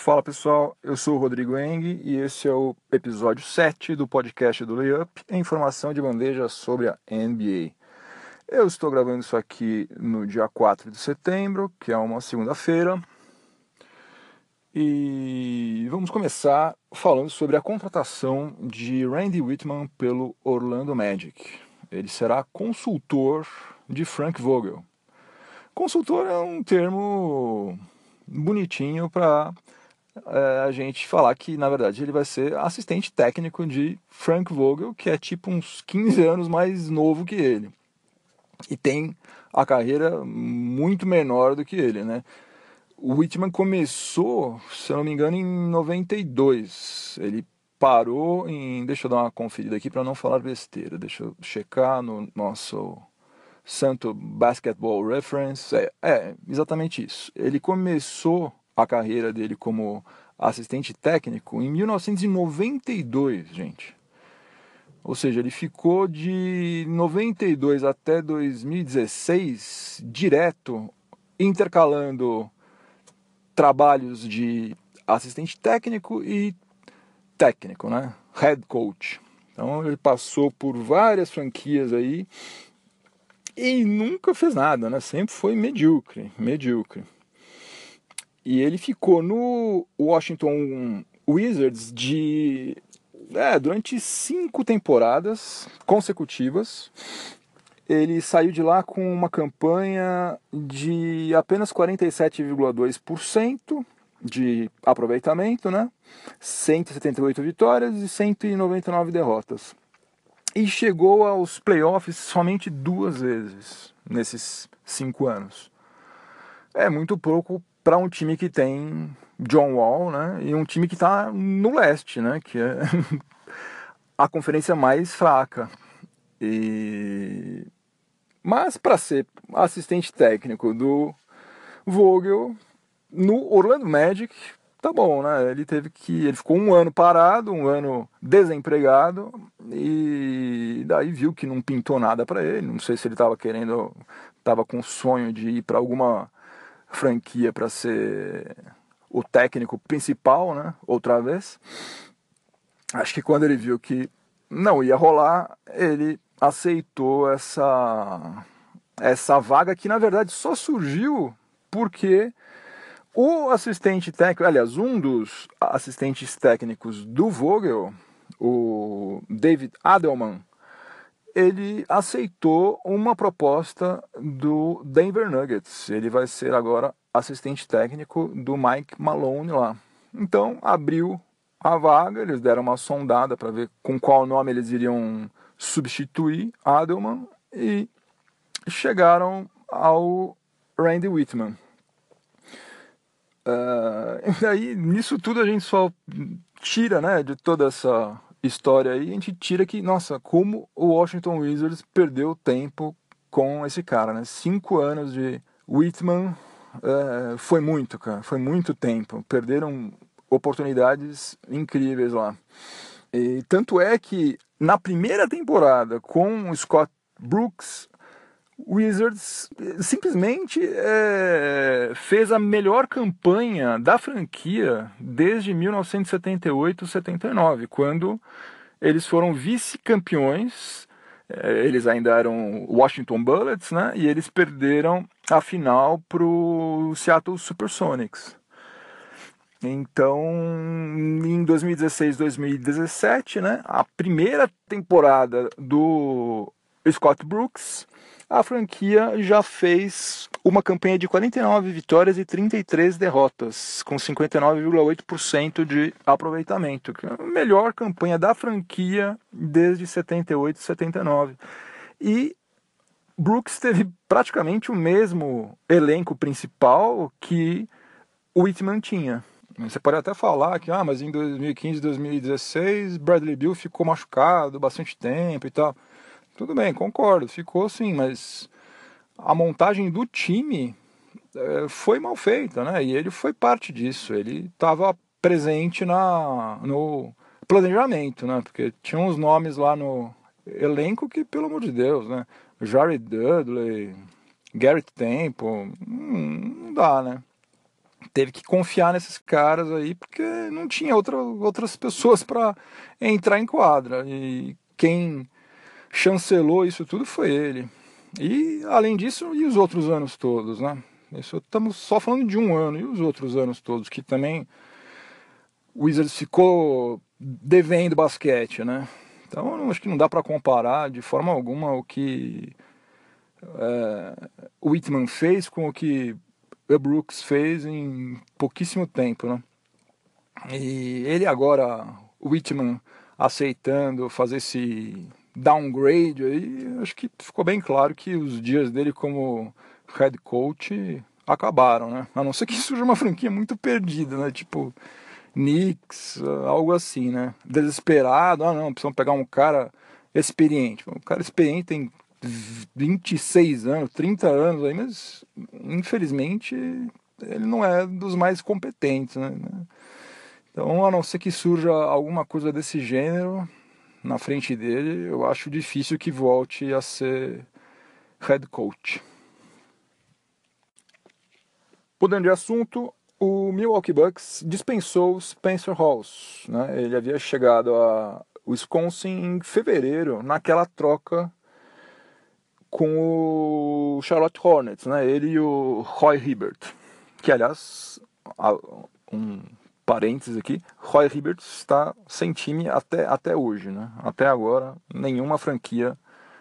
Fala pessoal, eu sou o Rodrigo Eng e esse é o episódio 7 do podcast do Layup, informação de bandeja sobre a NBA. Eu estou gravando isso aqui no dia 4 de setembro, que é uma segunda-feira, e vamos começar falando sobre a contratação de Randy Whitman pelo Orlando Magic. Ele será consultor de Frank Vogel. Consultor é um termo bonitinho para é, a gente falar que, na verdade, ele vai ser assistente técnico de Frank Vogel, que é tipo uns 15 anos mais novo que ele. E tem a carreira muito menor do que ele, né? O Whitman começou, se eu não me engano, em 92. Ele parou em. Deixa eu dar uma conferida aqui para não falar besteira. Deixa eu checar no nosso Santo Basketball Reference. É, é, exatamente isso. Ele começou a carreira dele como assistente técnico em 1992, gente. Ou seja, ele ficou de 92 até 2016 direto intercalando trabalhos de assistente técnico e técnico, né? Head coach. Então ele passou por várias franquias aí e nunca fez nada, né? Sempre foi medíocre, medíocre. E ele ficou no Washington Wizards de é, durante cinco temporadas consecutivas. Ele saiu de lá com uma campanha de apenas 47,2% de aproveitamento, né? 178 vitórias e 199 derrotas. E chegou aos playoffs somente duas vezes nesses cinco anos. É muito pouco para um time que tem John Wall, né? E um time que está no leste, né? Que é a conferência mais fraca. E mas para ser assistente técnico do Vogel no Orlando Magic, tá bom, né? Ele teve que. Ele ficou um ano parado, um ano desempregado, e daí viu que não pintou nada para ele. Não sei se ele estava querendo. estava com sonho de ir para alguma franquia para ser o técnico principal, né? Outra vez. Acho que quando ele viu que não ia rolar, ele aceitou essa essa vaga que na verdade só surgiu porque o assistente técnico, aliás, um dos assistentes técnicos do Vogel, o David Adelman, ele aceitou uma proposta do Denver Nuggets. Ele vai ser agora assistente técnico do Mike Malone lá. Então abriu a vaga, eles deram uma sondada para ver com qual nome eles iriam substituir Adelman e chegaram ao Randy Whitman. Uh, e aí, nisso tudo a gente só tira, né, de toda essa história aí, a gente tira que, nossa, como o Washington Wizards perdeu tempo com esse cara, né? Cinco anos de Whitman é, foi muito, cara, foi muito tempo. Perderam oportunidades incríveis lá. E tanto é que na primeira temporada com o Scott Brooks, Wizards simplesmente é, fez a melhor campanha da franquia desde 1978-79, quando eles foram vice-campeões. É, eles ainda eram Washington Bullets, né? E eles perderam a final para o Seattle Supersonics. Então, em 2016-2017, né, a primeira temporada do Scott Brooks, a franquia já fez uma campanha de 49 vitórias e 33 derrotas, com 59,8% de aproveitamento, que é a melhor campanha da franquia desde 78 e 79. E Brooks teve praticamente o mesmo elenco principal que o Whitman tinha. Você pode até falar que, ah, mas em 2015 2016 Bradley Bill ficou machucado bastante tempo e tal. Tudo bem, concordo, ficou sim, mas a montagem do time é, foi mal feita, né? E ele foi parte disso. Ele estava presente na, no planejamento, né? Porque tinha uns nomes lá no elenco que, pelo amor de Deus, né? Jared Dudley, Garrett Temple, hum, não dá, né? teve que confiar nesses caras aí porque não tinha outra, outras pessoas para entrar em quadra e quem chancelou isso tudo foi ele. E além disso e os outros anos todos né? Isso estamos só falando de um ano e os outros anos todos que também o Wizards ficou devendo basquete né? Então acho que não dá para comparar de forma alguma o que é, o Whitman fez com o que o Brooks fez em pouquíssimo tempo, né? E ele agora, o Whitman, aceitando fazer esse downgrade aí, acho que ficou bem claro que os dias dele como head coach acabaram, né? A não ser que surja uma franquia muito perdida, né? Tipo Knicks, algo assim, né? Desesperado, ah não, precisamos pegar um cara experiente. Um cara experiente tem 26 anos, 30 anos aí, mas infelizmente ele não é dos mais competentes, né? Então, a não ser que surja alguma coisa desse gênero na frente dele, eu acho difícil que volte a ser head coach. Mudando de assunto, o Milwaukee Bucks dispensou Spencer Halls. Né? Ele havia chegado a Wisconsin em fevereiro, naquela troca com o Charlotte Hornets, né? Ele e o Roy Hibbert, que aliás, um parênteses aqui, Roy Hibbert está sem time até, até hoje, né? Até agora, nenhuma franquia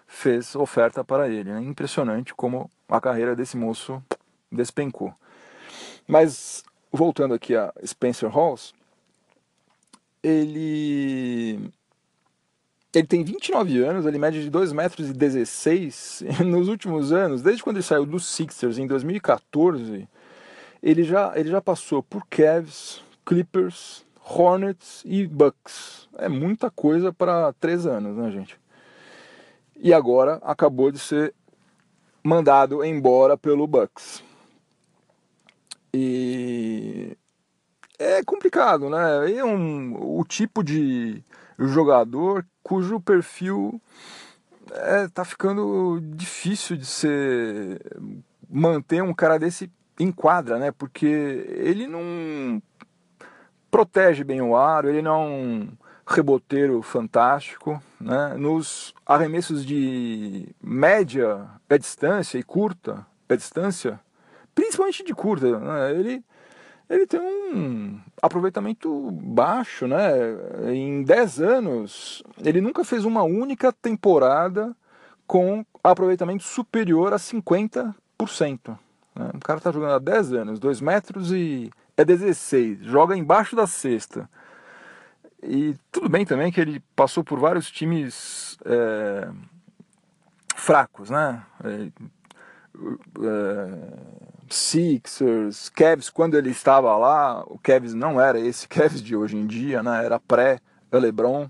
fez oferta para ele. Né? Impressionante como a carreira desse moço despencou. Mas voltando aqui a Spencer Halls, ele ele tem 29 anos, ele mede de 2 metros e 16. Nos últimos anos, desde quando ele saiu dos Sixers em 2014, ele já, ele já passou por Cavs, Clippers, Hornets e Bucks. É muita coisa para 3 anos, né, gente? E agora acabou de ser mandado embora pelo Bucks. E é complicado, né? É um, o tipo de jogador cujo perfil é, tá ficando difícil de ser manter um cara desse em quadra, né? Porque ele não protege bem o aro, ele não é um reboteiro fantástico, né? Nos arremessos de média distância e curta distância, principalmente de curta, né? ele ele tem um aproveitamento baixo, né? Em 10 anos, ele nunca fez uma única temporada com aproveitamento superior a 50%. Né? O cara está jogando há 10 anos, 2 metros e é 16, joga embaixo da cesta. E tudo bem também que ele passou por vários times é, fracos, né? É, é, Sixers, Cavs, quando ele estava lá, o Cavs não era esse Cavs de hoje em dia, né? era pré-LeBron.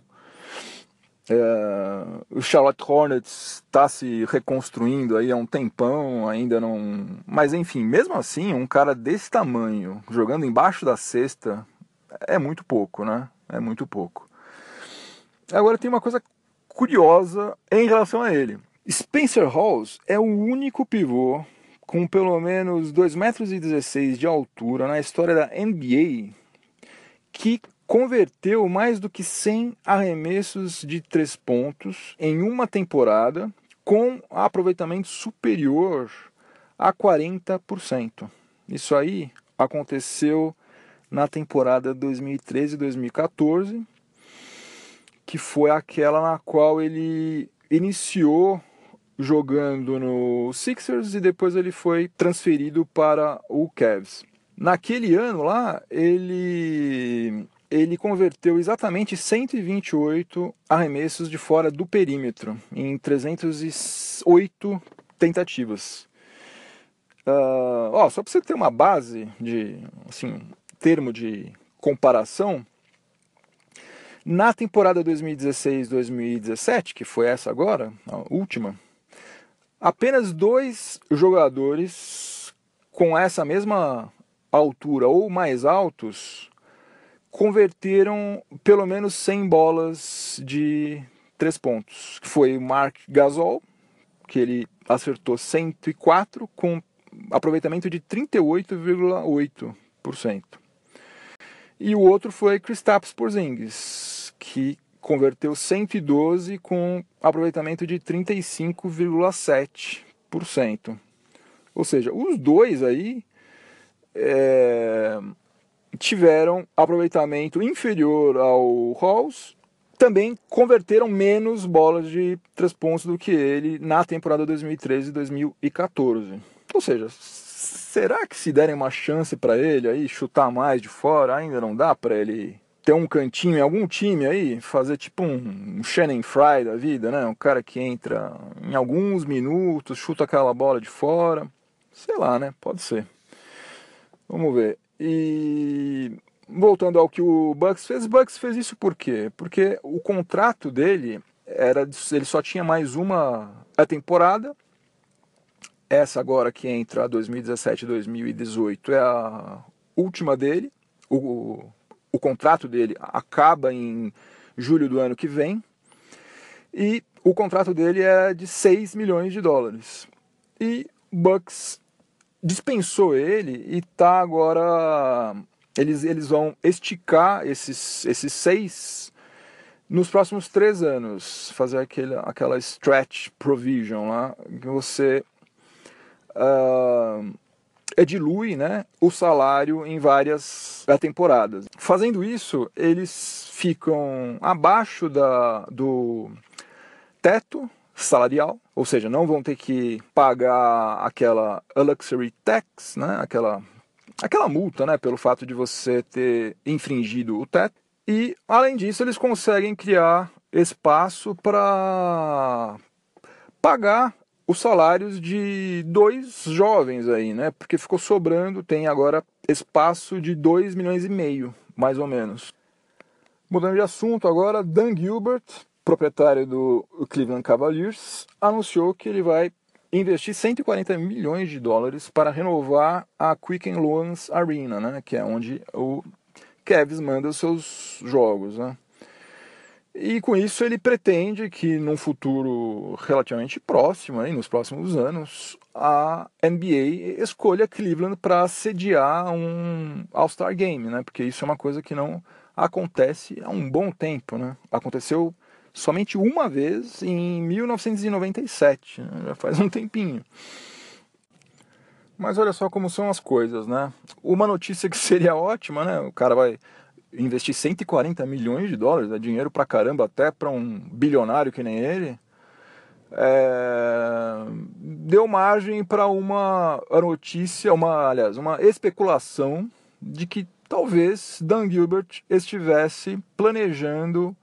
É, o Charlotte Hornets está se reconstruindo aí há um tempão, ainda não. Mas enfim, mesmo assim, um cara desse tamanho, jogando embaixo da cesta, é muito pouco, né? É muito pouco. Agora tem uma coisa curiosa em relação a ele. Spencer Halls é o único pivô com pelo menos 2,16 metros de altura na história da NBA, que converteu mais do que 100 arremessos de três pontos em uma temporada, com aproveitamento superior a 40%. Isso aí aconteceu na temporada 2013-2014, que foi aquela na qual ele iniciou jogando no Sixers e depois ele foi transferido para o Cavs. Naquele ano lá, ele ele converteu exatamente 128 arremessos de fora do perímetro em 308 tentativas. Uh, ó, só para você ter uma base de assim, termo de comparação, na temporada 2016-2017, que foi essa agora, a última, apenas dois jogadores com essa mesma altura ou mais altos converteram pelo menos 100 bolas de três pontos. Foi o Mark Gasol, que ele acertou 104 com aproveitamento de 38,8%. 26%. E o outro foi Kristaps Porzingis, que converteu 112 com aproveitamento de 35,7%. Ou seja, os dois aí é, tiveram aproveitamento inferior ao Halls, também converteram menos bolas de três pontos do que ele na temporada 2013 e 2014. Ou seja, será que se derem uma chance para ele aí chutar mais de fora, ainda não dá para ele ter um cantinho em algum time aí, fazer tipo um, um Shannon Fry da vida, né? Um cara que entra em alguns minutos, chuta aquela bola de fora. Sei lá, né? Pode ser. Vamos ver. E voltando ao que o Bucks fez, Bucks fez isso por quê? Porque o contrato dele era ele só tinha mais uma temporada. Essa agora que entra 2017-2018 é a última dele. O, o contrato dele acaba em julho do ano que vem. E o contrato dele é de 6 milhões de dólares. E Bucks dispensou ele e tá agora. Eles, eles vão esticar esses, esses seis nos próximos três anos. Fazer aquele, aquela stretch provision lá, que você uh, dilui né, o salário em várias temporadas. Fazendo isso, eles ficam abaixo da, do teto salarial, ou seja, não vão ter que pagar aquela luxury tax, né, aquela, aquela multa né, pelo fato de você ter infringido o teto. E, além disso, eles conseguem criar espaço para pagar os salários de dois jovens aí, né? Porque ficou sobrando, tem agora espaço de 2 milhões e meio, mais ou menos. Mudando de assunto agora, Dan Gilbert proprietário do Cleveland Cavaliers, anunciou que ele vai investir 140 milhões de dólares para renovar a Quicken Loans Arena, né, que é onde o Cavs manda os seus jogos. Né. E com isso ele pretende que num futuro relativamente próximo, aí, nos próximos anos, a NBA escolha Cleveland para sediar um All-Star Game, né? Porque isso é uma coisa que não acontece há um bom tempo, né? Aconteceu somente uma vez em 1997, né? já faz um tempinho. Mas olha só como são as coisas, né? Uma notícia que seria ótima, né? O cara vai investir 140 milhões de dólares, é dinheiro pra caramba até para um bilionário que nem ele. É... deu margem para uma notícia, uma, aliás, uma especulação de que talvez Dan Gilbert estivesse planejando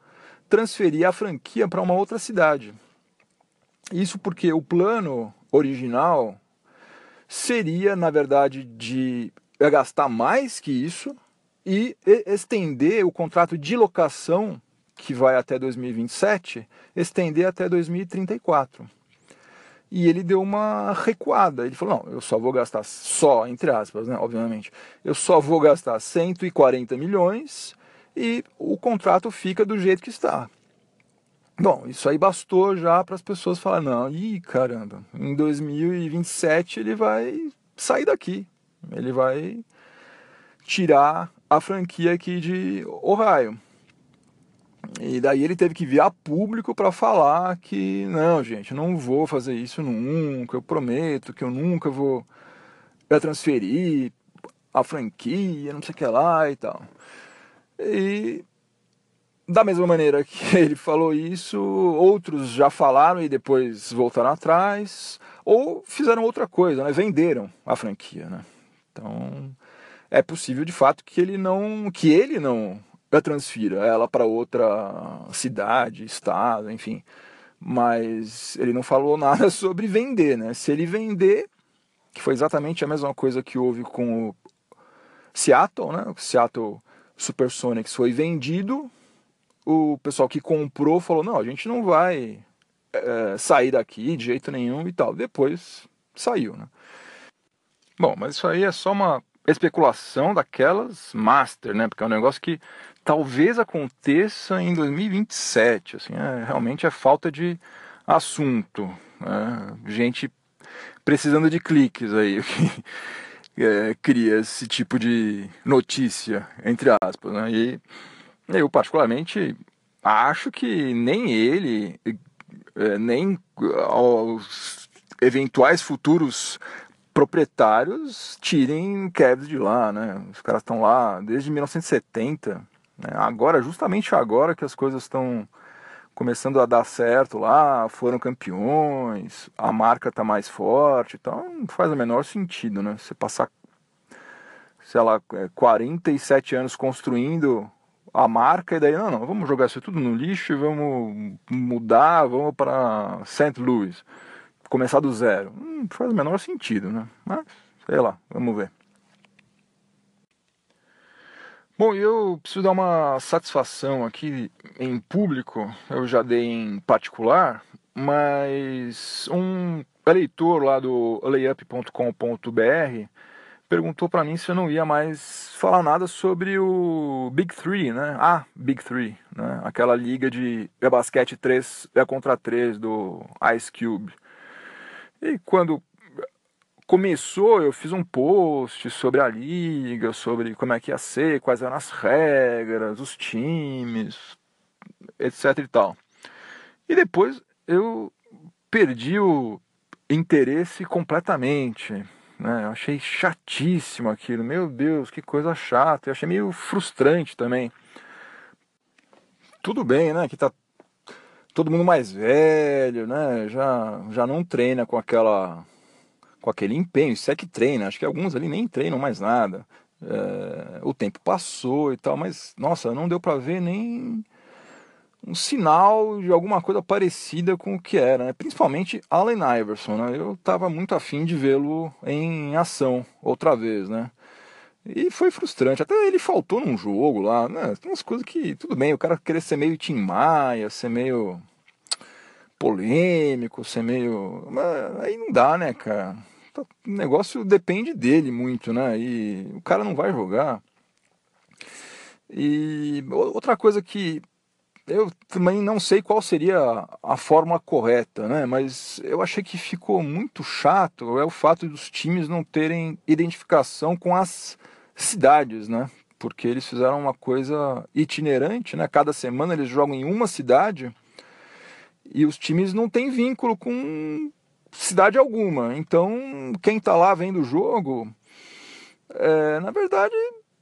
transferir a franquia para uma outra cidade. Isso porque o plano original seria, na verdade, de gastar mais que isso e estender o contrato de locação, que vai até 2027, estender até 2034. E ele deu uma recuada. Ele falou: não, eu só vou gastar, só, entre aspas, né, obviamente, eu só vou gastar 140 milhões e o contrato fica do jeito que está. Bom, isso aí bastou já para as pessoas falarem, não, ih, caramba, em 2027 ele vai sair daqui. Ele vai tirar a franquia aqui de Ohio. E daí ele teve que vir a público para falar que, não, gente, não vou fazer isso nunca, eu prometo que eu nunca vou transferir a franquia, não sei o que lá e tal. E da mesma maneira que ele falou isso, outros já falaram e depois voltaram atrás, ou fizeram outra coisa, né? venderam a franquia. Né? Então é possível de fato que ele não, que ele não a transfira ela para outra cidade, estado, enfim. Mas ele não falou nada sobre vender, né? Se ele vender, que foi exatamente a mesma coisa que houve com o Seattle, né? O Seattle Supersonics foi vendido, o pessoal que comprou falou: não, a gente não vai é, sair daqui de jeito nenhum e tal. Depois saiu, né? Bom, mas isso aí é só uma especulação daquelas master, né? Porque é um negócio que talvez aconteça em 2027. Assim, é, realmente é falta de assunto. Né? Gente precisando de cliques aí. é, cria esse tipo de notícia, entre aspas. Né? E eu, particularmente, acho que nem ele, é, nem os eventuais futuros proprietários tirem Cavs de lá, né? Os caras estão lá desde 1970. Né? Agora, justamente agora que as coisas estão começando a dar certo lá, foram campeões, a marca está mais forte, então não faz o menor sentido, né? Você passar, sei lá, 47 anos construindo a marca e daí, não, não, vamos jogar isso tudo no lixo e vamos mudar, vamos para St. Louis, começar do zero. Não faz o menor sentido, né? Mas, sei lá, vamos ver. Bom, eu preciso dar uma satisfação aqui em público, eu já dei em particular, mas um eleitor lá do layup.com.br perguntou para mim se eu não ia mais falar nada sobre o Big Three, né? Ah, Big Three, né? Aquela liga de basquete 3 é contra 3 do Ice Cube. E quando começou, eu fiz um post sobre a liga, sobre como é que ia ser, quais eram as regras, os times, etc e tal. E depois eu perdi o interesse completamente. Né? Eu achei chatíssimo aquilo. Meu Deus, que coisa chata. Eu achei meio frustrante também. Tudo bem, né? Que tá todo mundo mais velho, né? Já, já não treina com aquela com aquele empenho, isso é que treina, acho que alguns ali nem treinam mais nada. É, o tempo passou e tal, mas nossa, não deu para ver nem um sinal de alguma coisa parecida com o que era, né? principalmente Allen Iverson. Né? Eu estava muito afim de vê-lo em ação outra vez, né? E foi frustrante. Até ele faltou num jogo lá, né? Tem umas coisas que, tudo bem, o cara querer ser meio Tim Maia, ser meio polêmico, ser meio. Mas aí não dá, né, cara? O negócio depende dele muito, né? E o cara não vai jogar. E outra coisa que eu também não sei qual seria a forma correta, né? Mas eu achei que ficou muito chato é o fato dos times não terem identificação com as cidades, né? Porque eles fizeram uma coisa itinerante, né? Cada semana eles jogam em uma cidade e os times não têm vínculo com cidade alguma. Então, quem está lá vendo o jogo, é, na verdade,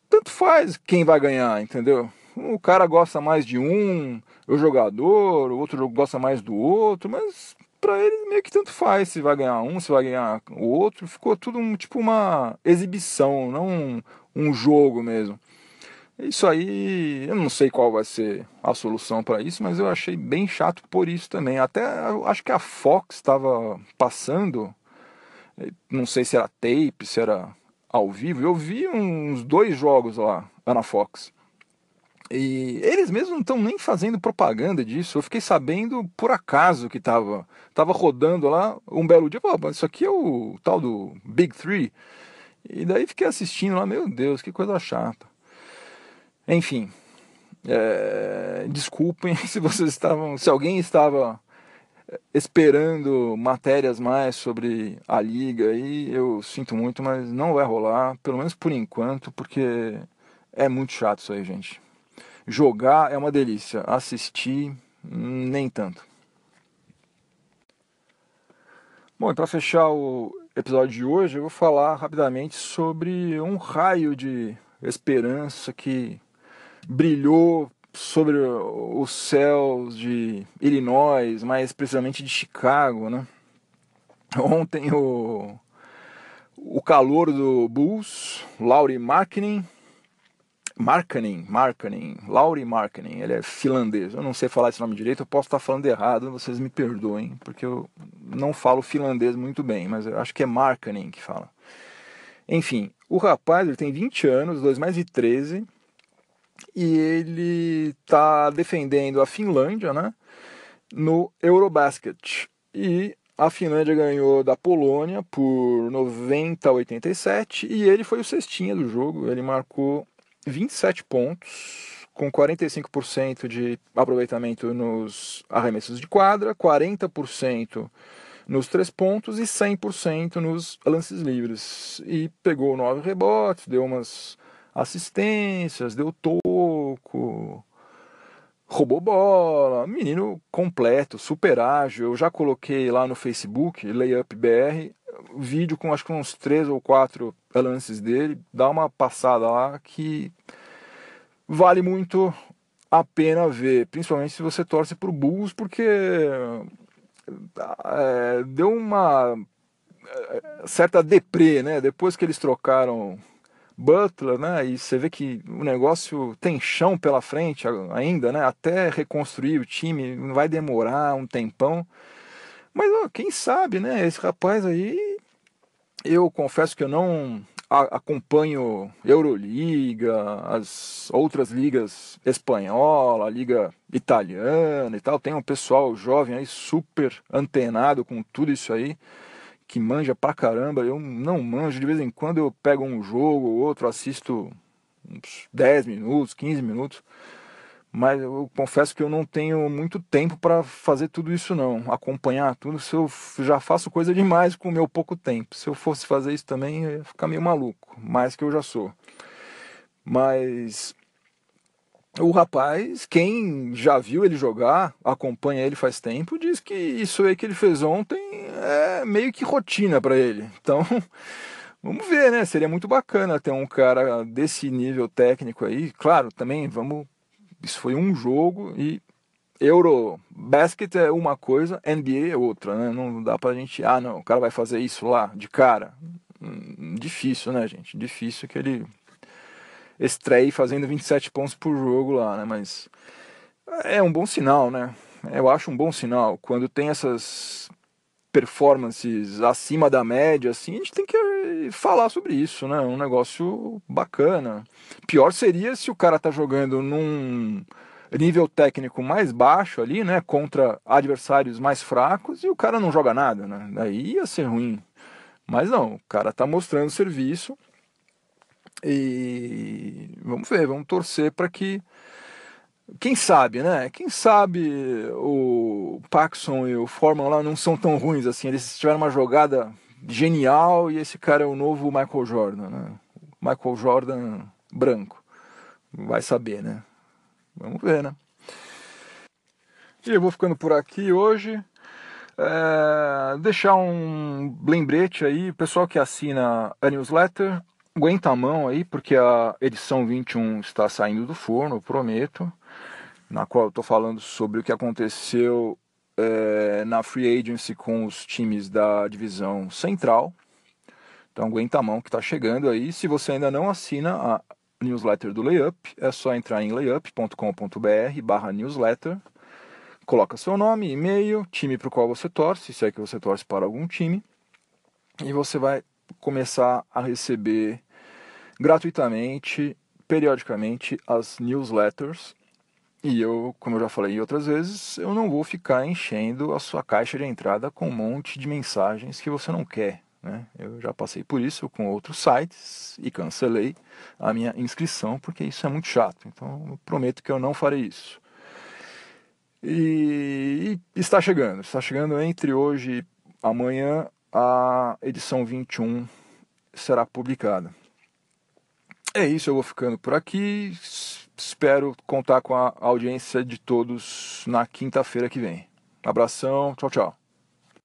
tanto faz quem vai ganhar, entendeu? O cara gosta mais de um, o jogador, o outro gosta mais do outro, mas para ele meio que tanto faz se vai ganhar um, se vai ganhar o outro. Ficou tudo um, tipo uma exibição, não um, um jogo mesmo. Isso aí, eu não sei qual vai ser a solução para isso, mas eu achei bem chato por isso também. Até acho que a Fox estava passando, eh, não sei se era tape, se era ao vivo. Eu vi uns dois jogos lá, lá na Fox. E eles mesmos não estão nem fazendo propaganda disso. Eu fiquei sabendo por acaso que estava tava rodando lá um belo dia. Pô, isso aqui é o tal do Big Three. E daí fiquei assistindo lá, meu Deus, que coisa chata. Enfim, é, desculpem se vocês estavam, se alguém estava esperando matérias mais sobre a liga aí, eu sinto muito, mas não vai rolar, pelo menos por enquanto, porque é muito chato isso aí, gente. Jogar é uma delícia, assistir nem tanto. Bom, para fechar o episódio de hoje, eu vou falar rapidamente sobre um raio de esperança que brilhou sobre os céus de Illinois, mais precisamente de Chicago, né? Ontem o, o calor do Bulls, Lauri Markkinen, Markkanen, Markkanen, Lauri Markkanen, ele é finlandês. Eu não sei falar esse nome direito, eu posso estar falando errado, vocês me perdoem, porque eu não falo finlandês muito bem, mas eu acho que é Markkanen que fala. Enfim, o rapaz ele tem 20 anos, 2 mais de 13, e ele está defendendo a Finlândia né, no Eurobasket. E a Finlândia ganhou da Polônia por 90 a 87 e ele foi o cestinha do jogo. Ele marcou 27 pontos, com 45% de aproveitamento nos arremessos de quadra, 40% nos três pontos e 100% nos lances livres. E pegou nove rebotes, deu umas assistências, deu toco, roubou bola, menino completo, super ágil. Eu já coloquei lá no Facebook, Layup BR, vídeo com acho que uns três ou quatro lances dele. Dá uma passada lá que vale muito a pena ver, principalmente se você torce pro Bulls, porque é, deu uma é, certa deprê, né? Depois que eles trocaram Butler, né? E você vê que o negócio tem chão pela frente ainda, né? Até reconstruir o time vai demorar um tempão. Mas ó, quem sabe, né? Esse rapaz aí, eu confesso que eu não acompanho Euroliga, as outras ligas espanhola, liga italiana e tal. Tem um pessoal jovem aí super antenado com tudo isso aí que manja pra caramba, eu não manjo, de vez em quando eu pego um jogo ou outro, assisto uns 10 minutos, 15 minutos, mas eu confesso que eu não tenho muito tempo para fazer tudo isso não, acompanhar tudo, se eu já faço coisa demais com o meu pouco tempo. Se eu fosse fazer isso também, eu ia ficar meio maluco, mais que eu já sou. Mas o rapaz, quem já viu ele jogar, acompanha ele faz tempo, diz que isso aí que ele fez ontem é meio que rotina para ele. Então, vamos ver, né? Seria muito bacana ter um cara desse nível técnico aí. Claro, também vamos. Isso foi um jogo e Eurobasket é uma coisa, NBA é outra, né? Não dá pra gente, ah, não, o cara vai fazer isso lá de cara. Hum, difícil, né, gente? Difícil que ele estreie fazendo 27 pontos por jogo lá, né? Mas é um bom sinal, né? Eu acho um bom sinal. Quando tem essas performances acima da média, assim, a gente tem que falar sobre isso, né? Um negócio bacana. Pior seria se o cara tá jogando num nível técnico mais baixo ali, né? Contra adversários mais fracos e o cara não joga nada, né? Daí ia ser ruim. Mas não, o cara tá mostrando serviço e vamos ver, vamos torcer para que. Quem sabe, né? Quem sabe o Paxson e o Foreman lá não são tão ruins assim. Eles tiveram uma jogada genial e esse cara é o novo Michael Jordan, né? Michael Jordan branco. Vai saber, né? Vamos ver, né? E eu vou ficando por aqui hoje. É, deixar um lembrete aí, pessoal que assina a newsletter, aguenta a mão aí, porque a edição 21 está saindo do forno, prometo, na qual eu estou falando sobre o que aconteceu é, na free agency com os times da divisão central. Então aguenta a mão que está chegando aí. Se você ainda não assina a newsletter do Layup, é só entrar em layup.com.br barra newsletter, coloca seu nome, e-mail, time para o qual você torce, se é que você torce para algum time, e você vai começar a receber gratuitamente, periodicamente, as newsletters. E eu, como eu já falei outras vezes, eu não vou ficar enchendo a sua caixa de entrada com um monte de mensagens que você não quer. Né? Eu já passei por isso com outros sites e cancelei a minha inscrição porque isso é muito chato. Então prometo que eu não farei isso. E está chegando, está chegando entre hoje e amanhã a edição 21 será publicada. É isso, eu vou ficando por aqui. Espero contar com a audiência de todos na quinta-feira que vem. Abração, tchau, tchau.